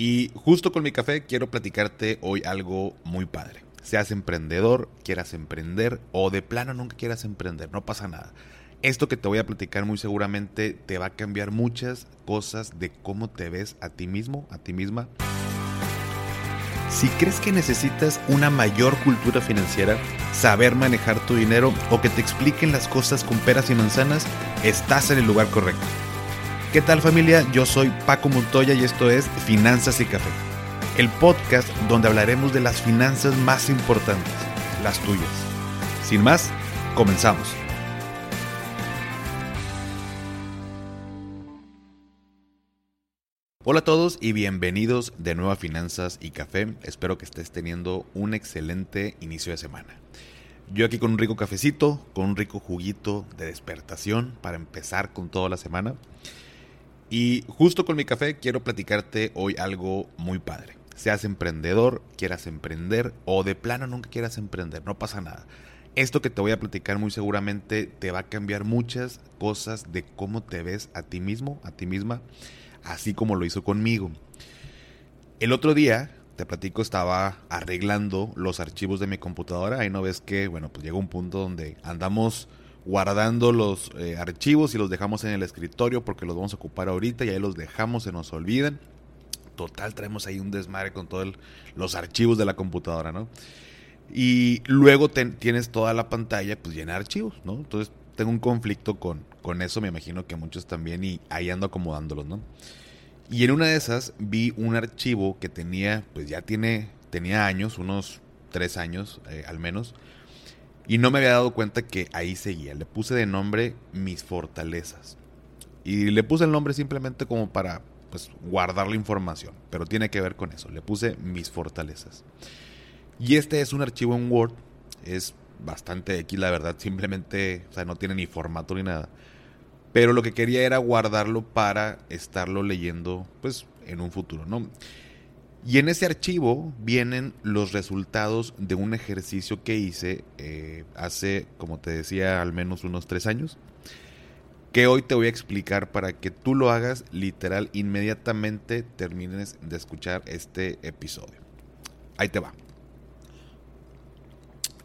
Y justo con mi café quiero platicarte hoy algo muy padre. Seas emprendedor, quieras emprender o de plano nunca quieras emprender, no pasa nada. Esto que te voy a platicar muy seguramente te va a cambiar muchas cosas de cómo te ves a ti mismo, a ti misma. Si crees que necesitas una mayor cultura financiera, saber manejar tu dinero o que te expliquen las cosas con peras y manzanas, estás en el lugar correcto. ¿Qué tal familia? Yo soy Paco Montoya y esto es Finanzas y Café, el podcast donde hablaremos de las finanzas más importantes, las tuyas. Sin más, comenzamos. Hola a todos y bienvenidos de nuevo a Finanzas y Café. Espero que estés teniendo un excelente inicio de semana. Yo aquí con un rico cafecito, con un rico juguito de despertación para empezar con toda la semana. Y justo con mi café quiero platicarte hoy algo muy padre. Seas emprendedor, quieras emprender o de plano nunca quieras emprender, no pasa nada. Esto que te voy a platicar muy seguramente te va a cambiar muchas cosas de cómo te ves a ti mismo, a ti misma, así como lo hizo conmigo. El otro día, te platico, estaba arreglando los archivos de mi computadora. Ahí no ves que, bueno, pues llega un punto donde andamos guardando los eh, archivos y los dejamos en el escritorio porque los vamos a ocupar ahorita y ahí los dejamos, se nos olvidan. Total, traemos ahí un desmadre con todos los archivos de la computadora, ¿no? Y luego tienes toda la pantalla pues llena de archivos, ¿no? Entonces tengo un conflicto con, con eso, me imagino que muchos también, y ahí ando acomodándolos, ¿no? Y en una de esas vi un archivo que tenía, pues ya tiene, tenía años, unos tres años eh, al menos, y no me había dado cuenta que ahí seguía. Le puse de nombre mis fortalezas. Y le puse el nombre simplemente como para pues, guardar la información. Pero tiene que ver con eso. Le puse mis fortalezas. Y este es un archivo en Word. Es bastante X, la verdad. Simplemente, o sea, no tiene ni formato ni nada. Pero lo que quería era guardarlo para estarlo leyendo, pues, en un futuro, ¿no? Y en ese archivo vienen los resultados de un ejercicio que hice eh, hace, como te decía, al menos unos tres años, que hoy te voy a explicar para que tú lo hagas literal inmediatamente termines de escuchar este episodio. Ahí te va.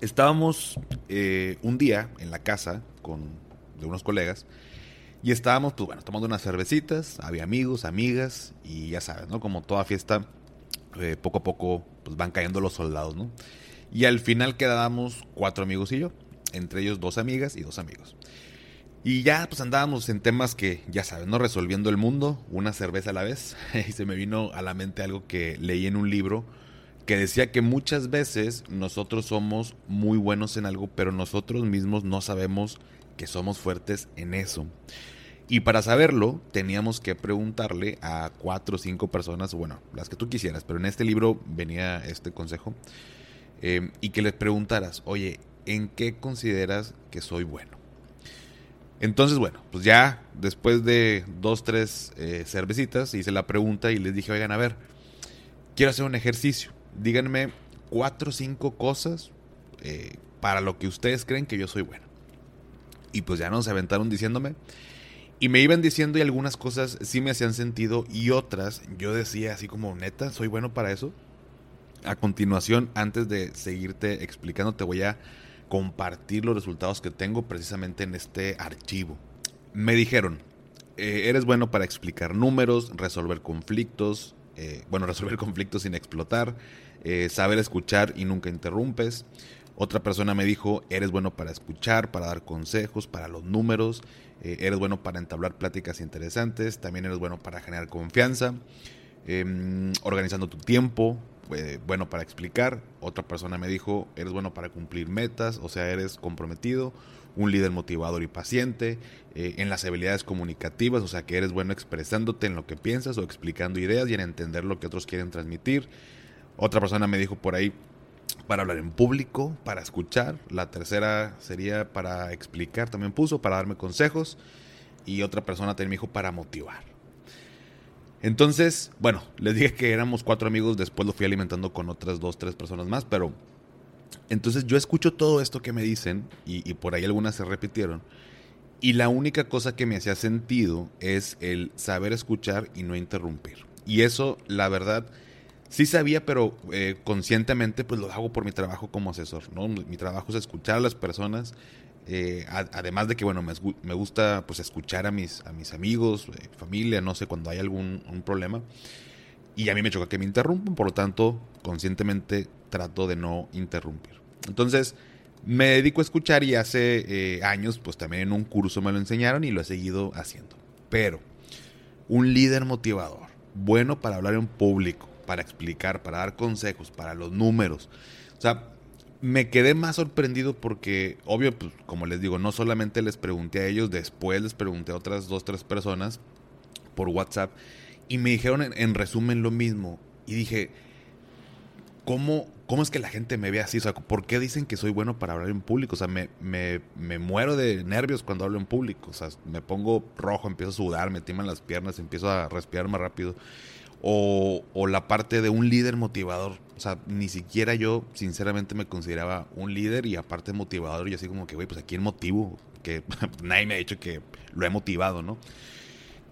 Estábamos eh, un día en la casa con, de unos colegas y estábamos, pues tomando unas cervecitas, había amigos, amigas y ya sabes, ¿no? Como toda fiesta eh, poco a poco pues, van cayendo los soldados, ¿no? Y al final quedábamos cuatro amigos y yo, entre ellos dos amigas y dos amigos. Y ya pues andábamos en temas que, ya saben. Resolviendo el mundo, una cerveza a la vez. y se me vino a la mente algo que leí en un libro que decía que muchas veces nosotros somos muy buenos en algo, pero nosotros mismos no sabemos que somos fuertes en eso. Y para saberlo, teníamos que preguntarle a cuatro o cinco personas, bueno, las que tú quisieras, pero en este libro venía este consejo, eh, y que les preguntaras, oye, ¿en qué consideras que soy bueno? Entonces, bueno, pues ya después de dos, tres eh, cervecitas, hice la pregunta y les dije, oigan, a ver, quiero hacer un ejercicio. Díganme cuatro o cinco cosas eh, para lo que ustedes creen que yo soy bueno. Y pues ya nos aventaron diciéndome y me iban diciendo y algunas cosas sí me hacían sentido y otras yo decía así como, neta, soy bueno para eso. A continuación, antes de seguirte explicando, te voy a compartir los resultados que tengo precisamente en este archivo. Me dijeron, eh, eres bueno para explicar números, resolver conflictos, eh, bueno, resolver conflictos sin explotar, eh, saber escuchar y nunca interrumpes. Otra persona me dijo, eres bueno para escuchar, para dar consejos, para los números, eh, eres bueno para entablar pláticas interesantes, también eres bueno para generar confianza, em, organizando tu tiempo, eh, bueno para explicar. Otra persona me dijo, eres bueno para cumplir metas, o sea, eres comprometido, un líder motivador y paciente, eh, en las habilidades comunicativas, o sea, que eres bueno expresándote en lo que piensas o explicando ideas y en entender lo que otros quieren transmitir. Otra persona me dijo por ahí, para hablar en público, para escuchar. La tercera sería para explicar, también puso, para darme consejos. Y otra persona también me dijo para motivar. Entonces, bueno, les dije que éramos cuatro amigos, después lo fui alimentando con otras dos, tres personas más, pero entonces yo escucho todo esto que me dicen y, y por ahí algunas se repitieron. Y la única cosa que me hacía sentido es el saber escuchar y no interrumpir. Y eso, la verdad, sí sabía, pero eh, conscientemente pues lo hago por mi trabajo como asesor, ¿no? Mi trabajo es escuchar a las personas, eh, además de que, bueno, me, me, gusta pues escuchar a mis, a mis amigos, eh, familia, no sé, cuando hay algún un problema. Y a mí me choca que me interrumpan, por lo tanto, conscientemente trato de no interrumpir. Entonces, me dedico a escuchar y hace años, pues también en un curso me lo enseñaron y lo he seguido haciendo. Pero, un líder motivador, bueno para hablar en público, para explicar, para dar consejos, para los números. O sea, me quedé más sorprendido porque, obvio, pues, como les digo, no solamente les pregunté a ellos, después les pregunté a otras dos, tres personas por WhatsApp y me dijeron en, resumen lo mismo. Y dije, ¿cómo, ¿cómo es que la gente me ve así? O sea, ¿por qué dicen que soy bueno para hablar en público? O sea, me, me, me muero de nervios cuando hablo en público. O sea, me pongo rojo, empiezo a sudar, me timan las piernas, empiezo a respirar más rápido o, la parte de un líder motivador. O sea, ni siquiera yo, sinceramente, me consideraba un líder y aparte motivador. Y así como que, güey, pues aquí en motivo, que nadie me ha dicho que lo he motivado, ¿no?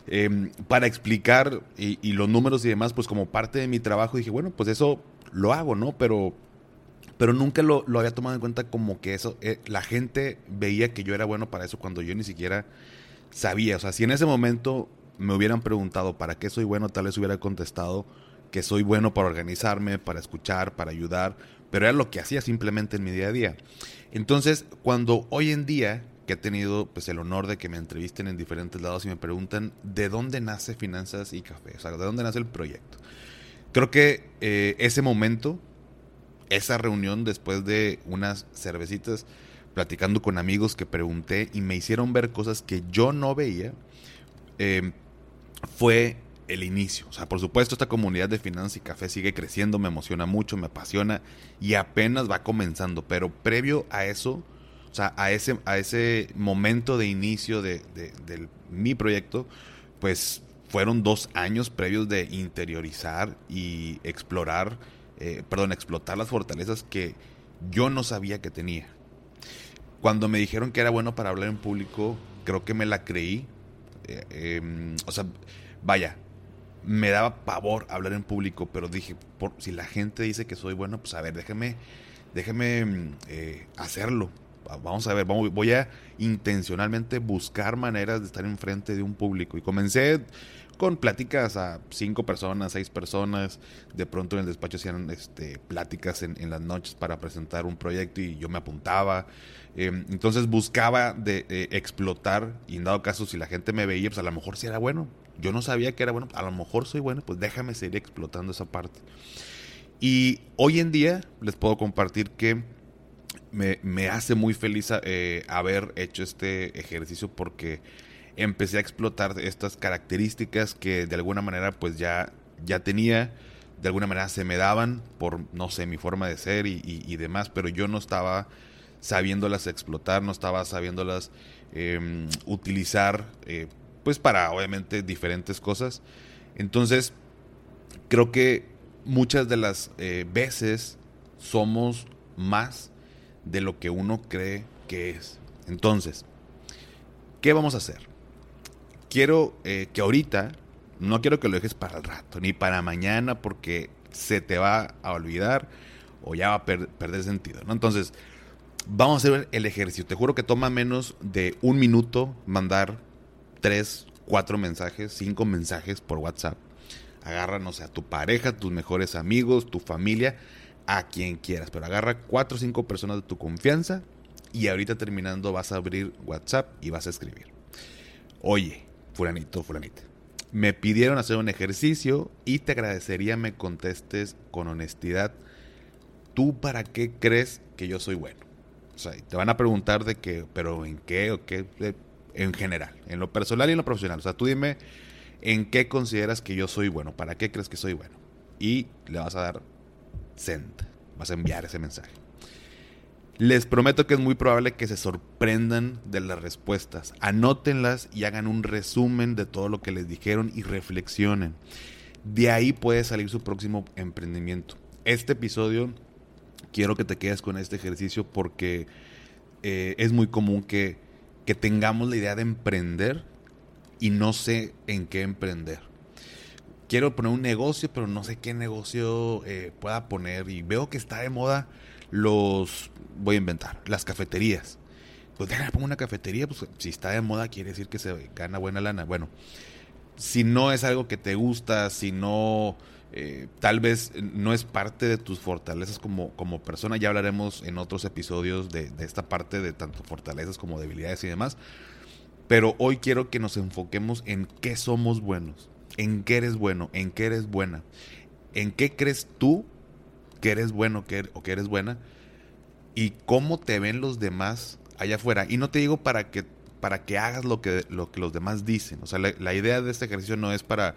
Em, para explicar y, los números y demás, pues como parte de mi trabajo dije, bueno, pues eso lo hago, ¿no? Pero, pero nunca lo, había tomado en cuenta como que eso, eh, la gente veía que yo era bueno para eso cuando yo ni siquiera sabía. O sea, si en ese momento me hubieran preguntado para qué soy bueno, tal vez hubiera contestado que soy bueno para organizarme, para escuchar, para ayudar, pero era lo que hacía simplemente en mi día a día. Entonces, cuando hoy en día que he tenido pues el honor de que me entrevisten en diferentes lados y me preguntan de dónde nace Finanzas y Café, o sea, de dónde nace el proyecto. Creo que eh, ese momento, esa reunión después de unas cervecitas, platicando con amigos que pregunté y me hicieron ver cosas que yo no veía, eh, fue el inicio. O sea, por supuesto, esta comunidad de finanzas y café sigue creciendo, me emociona mucho, me apasiona y apenas va comenzando. Pero previo a eso, o sea, a ese, a ese momento de inicio de, mi proyecto, pues fueron dos años previos de interiorizar y explorar, eh, perdón, explotar las fortalezas que yo no sabía que tenía. Cuando me dijeron que era bueno para hablar en público, creo que me la creí eh, em, o sea, vaya, me daba pavor hablar en público, pero dije, si la gente dice que soy bueno, pues a ver, déjeme, déjeme mm, eh, hacerlo. Vamos a ver, voy a intencionalmente buscar maneras de estar enfrente de un público. Y comencé con pláticas a cinco personas, seis personas. De pronto en el despacho hacían este, pláticas en, las noches para presentar un proyecto y yo me apuntaba. Em, entonces buscaba de, explotar y en dado caso si la gente me veía, pues a lo mejor sí era bueno. Yo no sabía que era bueno, a lo mejor soy bueno, pues déjame seguir explotando esa parte. Y hoy en día les puedo compartir que me, me hace muy feliz eh, haber hecho este ejercicio porque empecé a explotar estas características que de alguna manera pues ya, ya tenía, de alguna manera se me daban por, no sé, mi forma de ser y, demás, pero yo no estaba sabiéndolas explotar, no estaba sabiéndolas em, utilizar, eh, pues para obviamente diferentes cosas. Entonces, creo que muchas de las eh, veces somos más de lo que uno cree que es. Entonces, ¿qué vamos a hacer? Quiero eh, que ahorita, no quiero que lo dejes para el rato, ni para mañana, porque se te va a olvidar o ya va a perder sentido, ¿no? Entonces, vamos a hacer el ejercicio. Te juro que toma menos de un minuto mandar tres, cuatro mensajes, cinco mensajes por WhatsApp. Agarra, no sé, a tu pareja, tus mejores amigos, tu familia, a quien quieras. Pero agarra cuatro o cinco personas de tu confianza y ahorita terminando vas a abrir WhatsApp y vas a escribir. Oye, fulanito, fulanita. Me pidieron hacer un ejercicio y te agradecería me contestes con honestidad. ¿Tú para qué crees que yo soy bueno? O sea, te van a preguntar de qué, pero en qué o qué, en general, en lo personal y en lo profesional. O sea, tú dime en qué consideras que yo soy bueno, para qué crees que soy bueno. Y le vas a dar send, vas a enviar ese mensaje. Les prometo que es muy probable que se sorprendan de las respuestas. Anótenlas y hagan un resumen de todo lo que les dijeron y reflexionen. De ahí puede salir su próximo emprendimiento. Este episodio quiero que te quedes con este ejercicio porque eh, es muy común que, que tengamos la idea de emprender y no sé en qué emprender. quiero poner un negocio, pero no sé qué negocio eh, pueda poner. Y veo que está de moda los, voy a inventar, las cafeterías. Pues déjame pongo una cafetería, pues si está de moda quiere decir que se gana buena lana. Bueno, si no es algo que te gusta, si no, eh, tal vez no es parte de tus fortalezas como, como persona, ya hablaremos en otros episodios de, de esta parte de tanto fortalezas como debilidades y demás. Pero hoy quiero que nos enfoquemos en qué somos buenos en qué eres bueno, en qué eres buena, en qué crees tú que eres bueno o que eres buena y cómo te ven los demás allá afuera. Y no te digo para que, para que hagas lo que, lo que los demás dicen. O sea, la, idea de este ejercicio no es para,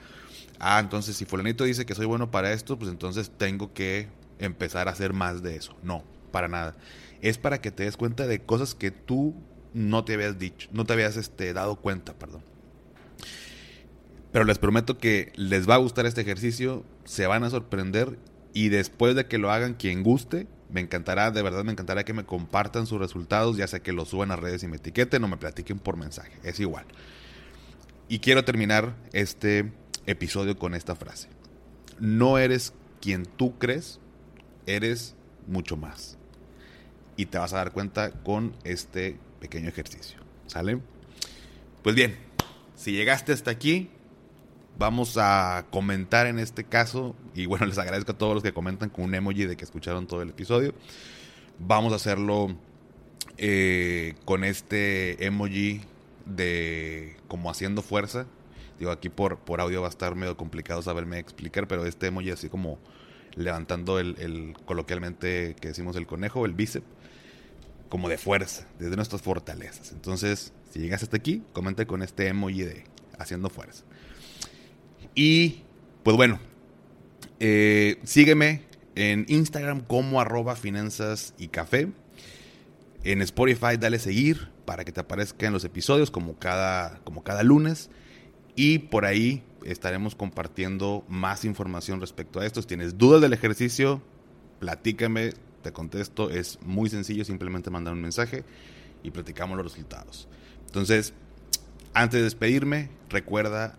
ah, entonces si fulanito dice que soy bueno para esto, pues entonces tengo que empezar a hacer más de eso. No, para nada. Es para que te des cuenta de cosas que tú no te habías dicho, no te habías este, dado cuenta, perdón. Pero les prometo que les va a gustar este ejercicio, se van a sorprender y después de que lo hagan quien guste, me encantará, de verdad me encantará que me compartan sus resultados, ya sea que los suban a redes y me etiqueten o me platiquen por mensaje, es igual. Y quiero terminar este episodio con esta frase. No eres quien tú crees, eres mucho más. Y te vas a dar cuenta con este pequeño ejercicio. ¿Sale? Pues bien, si llegaste hasta aquí, vamos a comentar en este caso, y bueno, les agradezco a todos los que comentan con un emoji de que escucharon todo el episodio. Vamos a hacerlo eh, con este emoji de como haciendo fuerza. Digo, aquí por, por audio va a estar medio complicado saberme explicar, pero este emoji así como levantando el, el coloquialmente que decimos el conejo, el bíceps, como de fuerza, desde nuestras fortalezas. Entonces, si llegas hasta aquí, comente con este emoji de haciendo fuerza. Y pues bueno, eh, sígueme en Instagram como arroba finanzas y café. En Spotify dale seguir para que te aparezcan los episodios como cada, como cada lunes. Y por ahí estaremos compartiendo más información respecto a esto. Si tienes dudas del ejercicio, platícame, te contesto. Es muy sencillo, simplemente mandar un mensaje y platicamos los resultados. Entonces, antes de despedirme, recuerda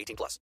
18 plus.